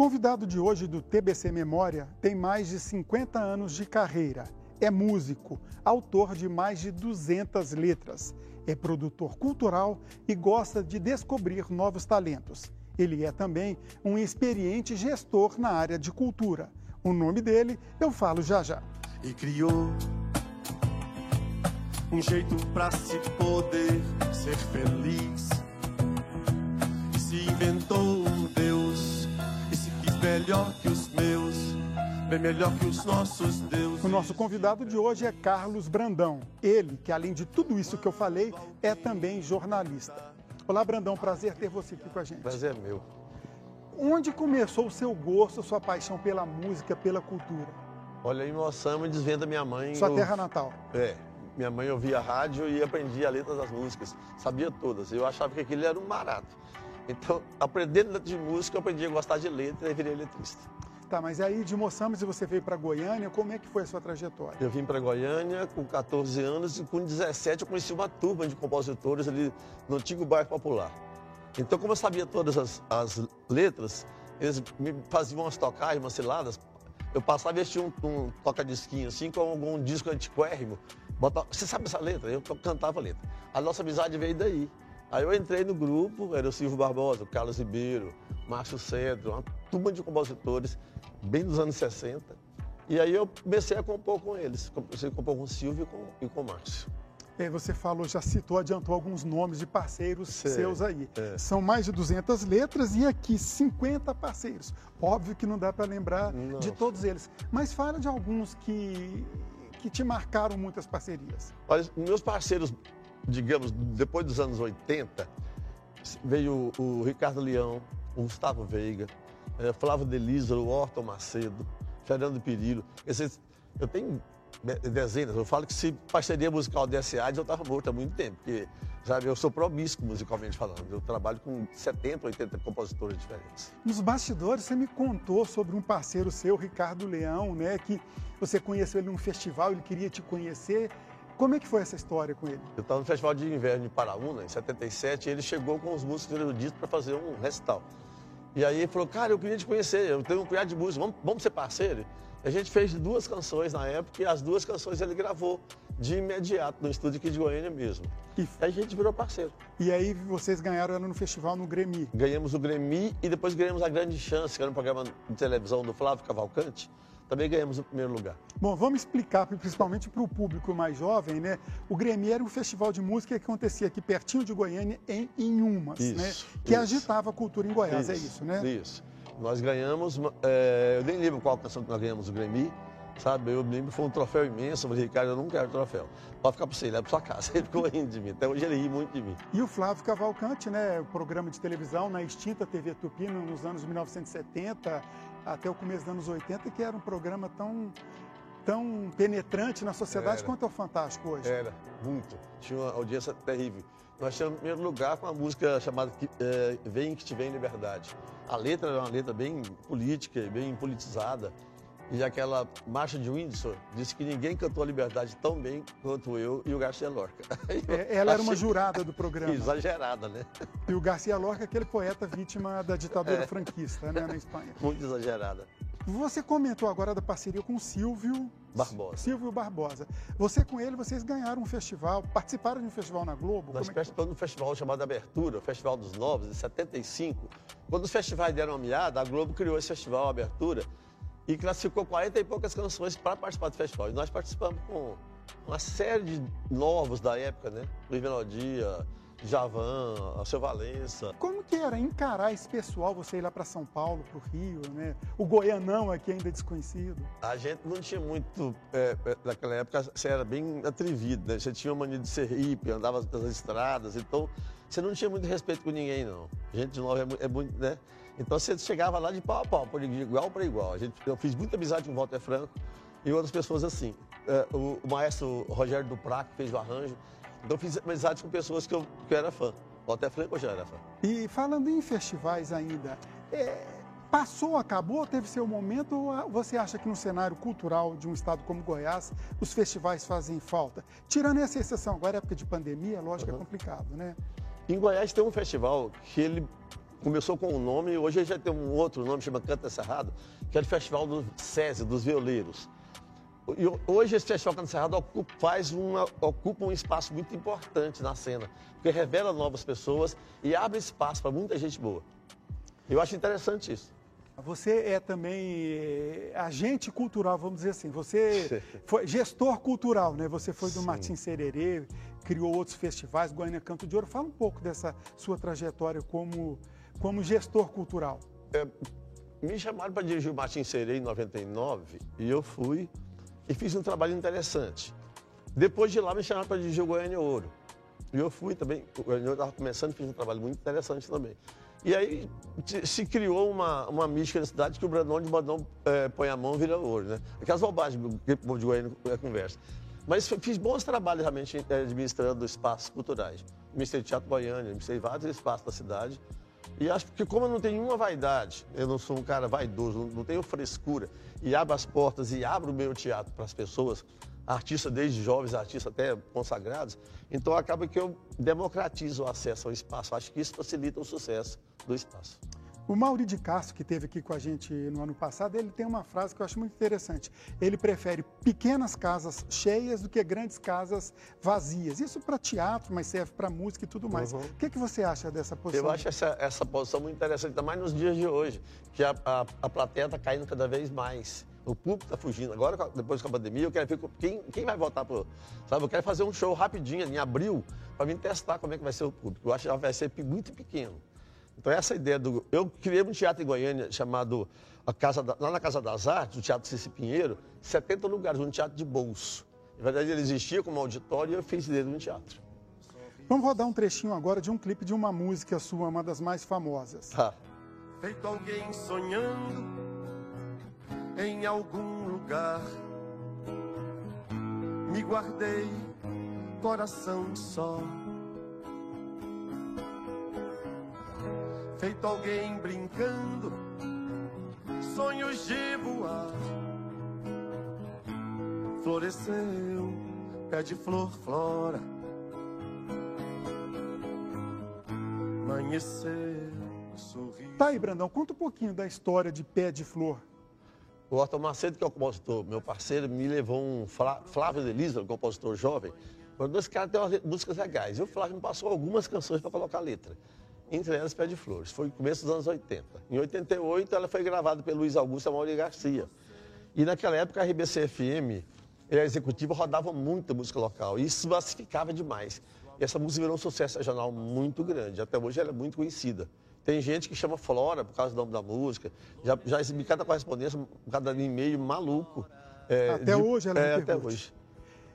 convidado de hoje do TBC Memória tem mais de 50 anos de carreira. É músico, autor de mais de 200 letras. É produtor cultural e gosta de descobrir novos talentos. Ele é também um experiente gestor na área de cultura. O nome dele eu falo já já. E criou um jeito para se poder ser feliz. E se inventou Deus melhor que os meus, bem melhor que os nossos deuses. O nosso convidado de hoje é Carlos Brandão. Ele, que além de tudo isso que eu falei, é também jornalista. Olá, Brandão, prazer ter você aqui com a gente. Prazer é meu. Onde começou o seu gosto, a sua paixão pela música, pela cultura? Olha, em Moçama, desvenda minha mãe. Sua eu... terra natal? É. Minha mãe ouvia rádio e aprendia a letra das músicas. Sabia todas. Eu achava que aquilo era um barato. Então, aprendendo letra de música, eu aprendi a gostar de letra e virei letrista. Tá, mas aí de Moçambique você veio para Goiânia, como é que foi a sua trajetória? Eu vim para Goiânia com 14 anos e com 17 eu conheci uma turma de compositores ali no antigo bairro Popular. Então, como eu sabia todas as, as letras, eles me faziam umas tocagens, umas ciladas. Eu passava e assistia um, um toca-disquinho assim, com algum disco antiquérrimo. Botava, Você sabe essa letra? Eu cantava a letra. A nossa amizade veio daí. Aí eu entrei no grupo, era o Silvio Barbosa, o Carlos Ribeiro, Márcio Cedro, uma turma de compositores, bem dos anos 60. E aí eu comecei a compor com eles. Comecei a compor com o Silvio e com, e com o Márcio. É, você falou, já citou, adiantou alguns nomes de parceiros Sei, seus aí. é. São mais de 200 letras e aqui 50 parceiros. Óbvio que não dá para lembrar Não. de todos eles, mas fala de alguns que, que te marcaram muitas parcerias. Olha, meus parceiros, digamos, depois dos anos 80, veio o, Ricardo Leão, o Gustavo Veiga, eh, Flávio Delísero, o Orton Macedo, Fernando Perillo. Esses, eu tenho de- dezenas, eu falo que se parceria musical desse AIDS eu estava morto há muito tempo, porque, sabe, eu sou promíscuo musicalmente falando. Eu trabalho com 70, 80 compositores diferentes. Nos bastidores, você me contou sobre um parceiro seu, Ricardo Leão, né, que você conheceu ele num festival, ele queria te conhecer. Como é que foi essa história com ele? Eu estava no Festival de Inverno de Paraúna, em 77, e ele chegou com os músicos eruditos para fazer um recital. E aí ele falou, cara, eu queria te conhecer, eu tenho um punhado de música, vamos, vamos ser parceiro? A gente fez duas canções na época, e as duas canções ele gravou de imediato, no estúdio aqui de Goiânia mesmo. E, aí a gente virou parceiro. e aí vocês ganharam ela no festival no Grêmio. Ganhamos o Grêmio e depois ganhamos a Grande Chance, que era um programa de televisão do Flávio Cavalcante. Também ganhamos o primeiro lugar. Bom, vamos explicar, principalmente para o público mais jovem, né? O Grêmio era um festival de música que acontecia aqui pertinho de Goiânia, em Inhumas, Isso, né? Que isso. agitava a cultura em Goiás, é isso, né? Isso. Nós ganhamos, é, eu nem lembro qual canção que nós ganhamos o Grêmio, sabe? Eu lembro que foi um troféu imenso. Eu falei, Ricardo, eu não quero troféu. Pode ficar para você, leva para sua casa. Ele ficou rindo de mim. Até hoje ele ri muito de mim. E o Flávio Cavalcante, né? O programa de televisão na extinta TV Tupi no- nos anos 1970 até o começo dos anos 80, que era um programa tão, tão penetrante na sociedade Era. quanto é o Fantástico hoje. Era, muito. Tinha uma audiência terrível. Nós tínhamos em primeiro lugar com uma música chamada que, é, Vem que te vem liberdade. A letra era uma letra bem política bem politizada. E aquela marcha de Windsor disse que ninguém cantou a liberdade tão bem quanto eu e o Garcia Lorca. É, ela era uma jurada do programa. Exagerada, né? E o Garcia Lorca, aquele poeta vítima da ditadura franquista, né, na Espanha. Muito exagerada. Você comentou agora da parceria com o Silvio Barbosa. Silvio Barbosa. Você com ele, vocês ganharam um festival, participaram de um festival na Globo? Nós é participamos de um festival chamado Abertura, o Festival dos Novos, em 75. Quando os festivais deram uma miada, a Globo criou esse festival Abertura e classificou 40 e poucas canções para participar do festival. E nós participamos com uma série de novos da época, né? Luiz Melodia, Javan, Alceu Valença. Como que era encarar esse pessoal, você ir lá para São Paulo, para o Rio, né? O Goianão aqui ainda desconhecido. A gente não tinha muito, é, é, naquela época, você era bem atrevido, né? Você tinha uma mania de ser hippie, andava nas estradas, então você não tinha muito respeito com ninguém, não. Gente de nova é, é muito, né? Então você chegava lá de pau a pau, por igual para igual. A gente, eu fiz muita amizade com o Walter Franco e outras pessoas assim. É, o, o maestro Rogério Duprá, que fez o arranjo. Então eu fiz amizade com pessoas que eu, que eu era fã. Walter Franco já era fã. E falando em festivais ainda, é, passou, acabou, teve seu momento, ou você acha que no cenário cultural de um estado como Goiás, os festivais fazem falta? Tirando essa exceção, agora é época de pandemia, lógico que é complicado, né? Em Goiás tem um festival que ele começou com um nome, hoje já tem um outro nome, chama Canta Cerrado, que é o Festival do SESI, dos violeiros. E hoje esse Festival Canta Cerrado ocupa, faz uma, ocupa um espaço muito importante na cena, porque revela novas pessoas e abre espaço para muita gente boa. Eu acho interessante isso. Você é também eh, agente cultural, vamos dizer assim. Você foi gestor cultural, né? Você foi do Sim. Martins Sererê, criou outros festivais, Goiânia Canto de Ouro. Fala um pouco dessa sua trajetória como, como gestor cultural. É, me chamaram para dirigir o Martins Sererê em 99 e eu fui e fiz um trabalho interessante. Depois de lá me chamaram para dirigir o Goiânia Ouro. E eu fui também, o Goiânia Ouro estava começando, fiz um trabalho muito interessante também. E aí se criou uma, uma mística na cidade que o Brandão de Badão é, põe a mão e vira ouro, né? Aquelas bobagens que o povo de Goiânia conversa. Mas fiz bons trabalhos realmente é, administrando espaços culturais. Ministrei Teatro Goiânia, administrei vários espaços da cidade. E acho que como eu não tenho nenhuma vaidade, eu não sou um cara vaidoso, não tenho frescura, e abro as portas e abro o meu teatro para as pessoas, artistas desde jovens, artistas até consagrados, então acaba que eu democratizo o acesso ao espaço. Acho que isso facilita o sucesso do espaço. O Mauri de Castro, que esteve aqui com a gente no ano passado, ele tem uma frase que eu acho muito interessante. Ele prefere pequenas casas cheias do que grandes casas vazias. Isso para teatro, mas serve para música e tudo mais. Uhum. O que, que você acha dessa posição? Eu acho essa, essa posição muito interessante, ainda mais nos dias de hoje, que a, a, a plateia está caindo cada vez mais. O público está fugindo. Agora, depois da pandemia, eu quero ver quem, quem vai voltar para. Sabe, eu quero fazer um show rapidinho, em abril, para mim testar como é que vai ser o público. Eu acho que vai ser muito pequeno. Então, essa ideia do. Eu criei um teatro em Goiânia chamado a Casa da... lá na Casa das Artes, o Teatro Cici Pinheiro, 70 lugares, um teatro de bolso. Na verdade, ele existia como auditório e eu fiz dele um teatro. Vamos rodar um trechinho agora de um clipe de uma música sua, uma das mais famosas. Tá. Feito alguém sonhando em algum lugar, me guardei, coração só feito alguém brincando, sonhos de voar. Floresceu, pé de flor, flora. Amanheceu, sorriu. Tá aí, Brandão, conta um pouquinho da história de Pé de Flor. O Otto Macedo, que é o compositor, meu parceiro, me levou um Flávio Delisa, um compositor jovem. Os dois caras têm umas músicas legais. E o Flávio me passou algumas canções para colocar letra entre elas Pé de Flores. Foi no começo dos anos 80. Em 88, ela foi gravada pelo Luiz Augusto Amaury Garcia. E naquela época, a RBC-FM e a executiva rodavam muita música local. E isso massificava demais. E essa música virou um sucesso regional muito grande. Até hoje ela é muito conhecida. Tem gente que chama Flora por causa do nome da música. Já, já recebi cada correspondência, cada e-mail maluco. É, até de, hoje ela é, Até hoje.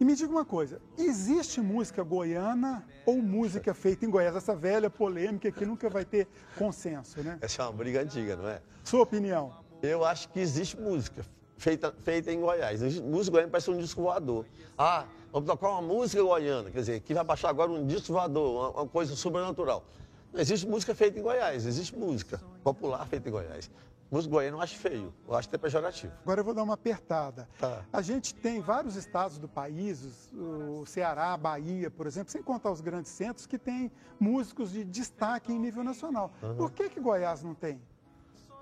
E me diga uma coisa, existe música goiana ou música feita em Goiás? Essa velha polêmica que nunca vai ter consenso, né? Essa é uma briga antiga, não é? Sua opinião? Eu acho que existe música feita, feita em Goiás. Música goiana parece um disco voador. Ah, vamos tocar uma música goiana, quer dizer, que vai baixar agora um disco voador, uma, uma coisa sobrenatural. Não existe música feita em Goiás, existe música popular feita em Goiás. Músico goiano eu acho feio, eu acho até pejorativo. Agora eu vou dar uma apertada. Tá. A gente tem vários estados do país, o Ceará, a Bahia, por exemplo, sem contar os grandes centros, que tem músicos de destaque em nível nacional. Uhum. Por que, que Goiás não tem?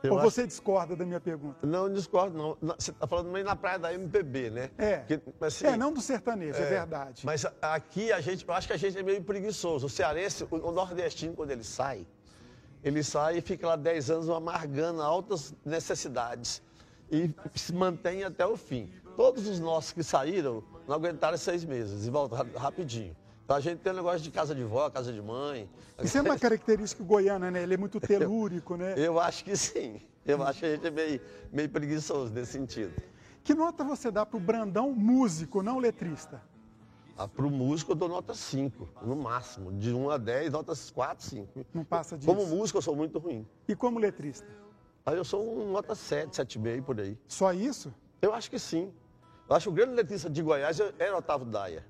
Eu Ou você discorda da minha pergunta? Não, discordo não. Você está falando meio na praia da MPB, né? É. Que, assim, é, não do sertanejo, é, é, verdade. Mas aqui a gente, eu acho que a gente é meio preguiçoso. O cearense, o, o nordestino, quando ele sai, ele sai e fica lá 10 anos amargando altas necessidades e se mantém até o fim. Todos os nossos que saíram não aguentaram seis meses e voltaram rapidinho. Então a gente tem um negócio de casa de vó, casa de mãe. Isso é uma característica goiana, né? Ele é muito telúrico, né? Eu acho que sim. Eu acho que a gente é meio, meio preguiçoso nesse sentido. Que nota você dá para o Brandão músico, não letrista? Ah, para o músico eu dou nota 5, no máximo. De 1 a 10, notas 4, 5. Não passa disso. Como músico eu sou muito ruim. E como letrista? Aí ah, eu sou um nota 7, 7,5 por aí. Só isso? Eu acho que sim. Eu acho que o grande letrista de Goiás era o Otávio Daia.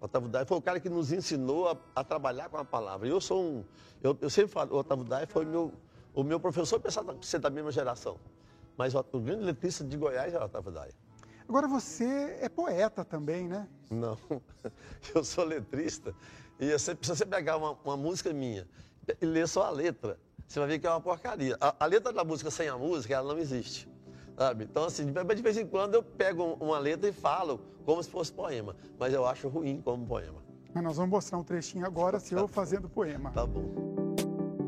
Otávio Daia foi o cara que nos ensinou a, a trabalhar com a palavra. Eu sou um. Eu, eu sempre falo, o Otávio Daia foi meu, o meu professor, de ser da mesma geração. Mas o, o grande letrista de Goiás era o Otávio Daia. Agora você é poeta também, né? Não, eu sou letrista. E você, se você pegar uma, uma música minha e ler só a letra, você vai ver que é uma porcaria. A, a, letra da música sem a música, ela não existe. Sabe? Então, assim, de vez em quando eu pego uma letra e falo como se fosse poema, mas eu acho ruim como poema. Mas nós vamos mostrar um trechinho agora, seu tá fazendo poema. Tá bom.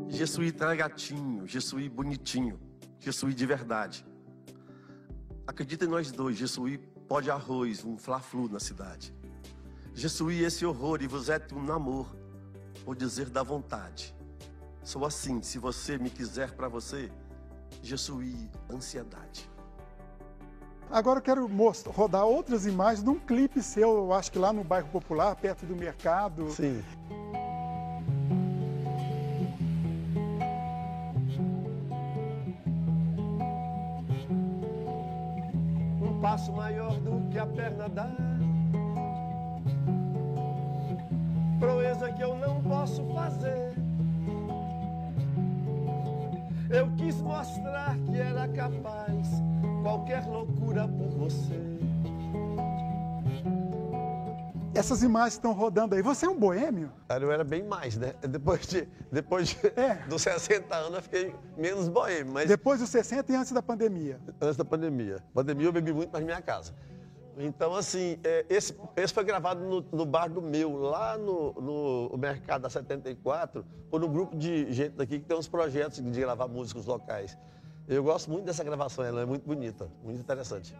Jesuí tá gatinho, Jesuí bonitinho, Jesuí de verdade. Acredita em nós dois, Jesuí pode arroz, um fla-flu na cidade. Jesuí esse horror e vos é um namor, ou dizer da vontade. Sou assim, se você me quiser para você, Jesuí ansiedade. Agora eu quero mostrar, rodar outras imagens de um clipe seu, eu acho que lá no bairro Popular, perto do mercado. Sim. Fazer. Eu quis mostrar que era capaz qualquer loucura por você. Essas imagens estão rodando aí. Você é um boêmio? Cara, eu era bem mais, né? Depois, de, depois de, é. dos 60 anos eu fiquei menos boêmio. Mas... Depois dos 60 e antes da pandemia? Antes da pandemia. Pandemia eu bebi muito mais minha casa. Então, assim, é, esse, esse foi gravado no, no, bar do meu, lá no, no Mercado da 74, por um grupo de gente daqui que tem uns projetos de gravar músicos locais. Eu gosto muito dessa gravação, ela é muito bonita, muito interessante.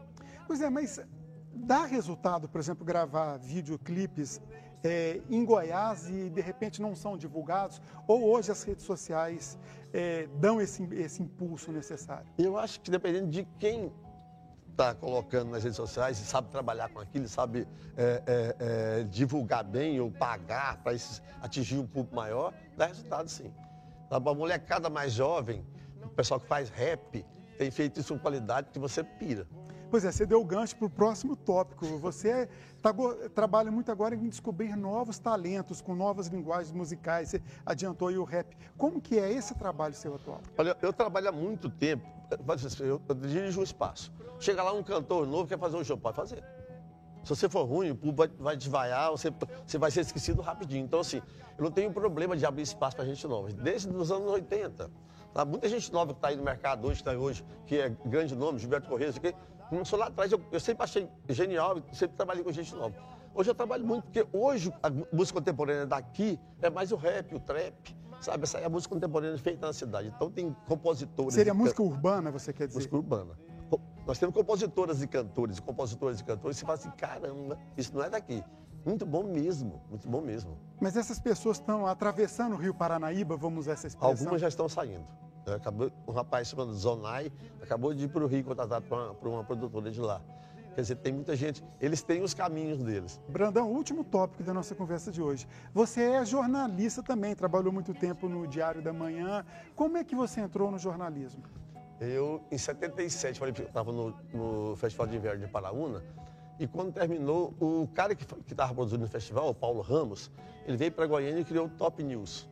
Pois é, mas dá resultado, por exemplo, gravar videoclipes é, em Goiás e de repente não são divulgados? Ou hoje as redes sociais é, dão esse, esse impulso necessário? Eu acho que dependendo de quem está colocando nas redes sociais, sabe trabalhar com aquilo, sabe é, é, é, divulgar bem ou pagar para atingir um público maior, dá resultado sim. A molecada mais jovem o pessoal que faz rap tem feito isso com qualidade que você pira. Pois é, você deu o gancho para o próximo tópico. Você tá, trabalha muito agora em descobrir novos talentos, com novas linguagens musicais. Você adiantou aí o rap. Como que é esse trabalho seu atual? Olha, eu trabalho há muito tempo. Eu, eu dirijo um espaço. Chega lá um cantor novo, quer fazer um show, pode fazer. Se você for ruim, o público vai, vai desvaiar, você, você vai ser esquecido rapidinho. Então, assim, eu não tenho problema de abrir espaço para gente nova. Desde os anos 80. Tá? Muita gente nova que está aí no mercado hoje, que está hoje, que é grande nome, Gilberto Correia, isso aqui. Começou lá atrás, eu, eu sempre achei genial, sempre trabalhei com gente nova. Hoje eu trabalho muito, porque hoje a música contemporânea daqui é mais o rap, o trap, sabe? Essa é a música contemporânea feita na cidade. Então tem compositores. Seria música urbana, você quer dizer? Música urbana. Nós temos compositoras e cantores, compositores e cantores, e você fala assim, caramba, isso não é daqui. Muito bom mesmo, muito bom mesmo. Mas essas pessoas estão atravessando o Rio Paranaíba, vamos usar essa expressão? Algumas já estão saindo. Acabou, um rapaz chamado Zonai acabou de ir para o Rio contratado por uma, uma produtora de lá. Quer dizer, tem muita gente, eles têm os caminhos deles. Brandão, último tópico da nossa conversa de hoje. Você é jornalista também, trabalhou muito tempo no Diário da Manhã. Como é que você entrou no jornalismo? Eu, em 77, estava no, no Festival de Inverno de Paraúna, e quando terminou, o cara que estava produzindo o festival, o Paulo Ramos, ele veio para Goiânia e criou o Top News.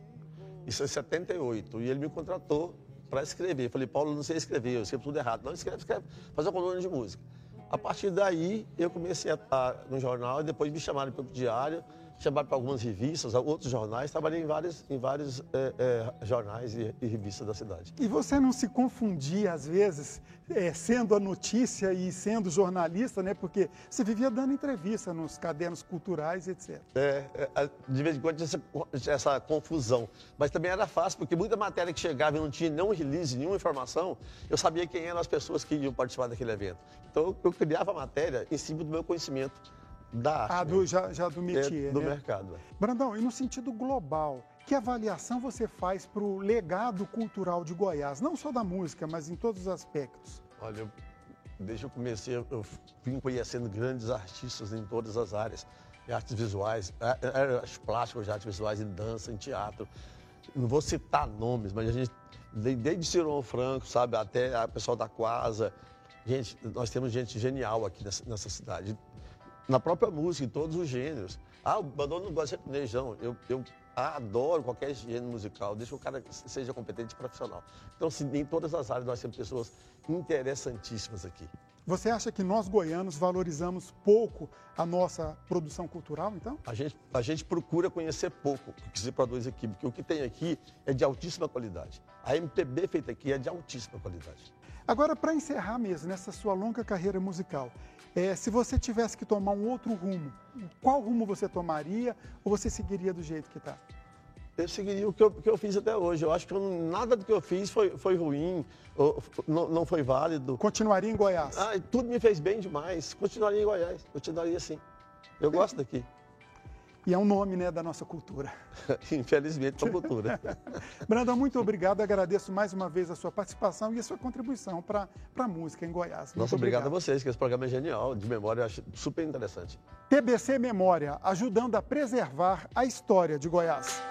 Isso em 78. E ele me contratou para escrever. Falei, Paulo, não sei escrever, eu escrevo tudo errado. Não, escreve, escreve, faz uma coluna de música. A partir daí, eu comecei a estar no jornal e depois me chamaram para o diário chamado para algumas revistas, outros jornais, trabalhei em vários, em vários é, é, jornais e, e, revistas da cidade. E você não se confundia, às vezes, é, sendo a notícia e sendo jornalista, né? Porque você vivia dando entrevista nos cadernos culturais, etc. É, é de vez em quando tinha essa, essa, confusão. Mas também era fácil, porque muita matéria que chegava e não tinha nenhum release, nenhuma informação, eu sabia quem eram as pessoas que iam participar daquele evento. Então, eu criava a matéria em cima do meu conhecimento da arte. Ah, do, já, já do métier, é, Do né? mercado. Brandão, e no sentido global, que avaliação você faz para o legado cultural de Goiás? Não só da música, mas em todos os aspectos. Olha, eu, desde que eu comecei, eu vim conhecendo grandes artistas em todas as áreas. Artes visuais, artes plásticas, artes visuais em dança, em teatro. Não vou citar nomes, mas a gente, desde Cirão Franco, sabe, até a pessoal da Quasa, gente, nós temos gente genial aqui nessa, nessa cidade na própria música, em todos os gêneros. Ah, o abandono não gosta de sertanejo, não. Eu, eu adoro qualquer gênero musical, desde que o cara seja competente e profissional. Então, assim, em todas as áreas nós temos pessoas interessantíssimas aqui. Você acha que nós goianos valorizamos pouco a nossa produção cultural, então? A gente, a gente procura conhecer pouco o que se produz aqui, porque o que tem aqui é de altíssima qualidade. A MPB feita aqui é de altíssima qualidade. Agora, para encerrar mesmo, nessa sua longa carreira musical, é, se você tivesse que tomar um outro rumo, qual rumo você tomaria ou você seguiria do jeito que está? eu seguiria o que eu, que eu, fiz até hoje. Eu acho que eu, nada do que eu fiz foi, foi ruim, ou, não, não, foi válido. Continuaria em Goiás? Ah, tudo me fez bem demais. Continuaria em Goiás, continuaria assim. Eu gosto daqui. E é um nome né, da nossa cultura. Infelizmente, da cultura. Brandon, muito obrigado. Agradeço mais uma vez a sua participação e a sua contribuição para a música em Goiás. Muito Nossa, obrigado. obrigado a vocês, que esse programa é genial, de memória, eu acho super interessante. TBC Memória, ajudando a preservar a história de Goiás.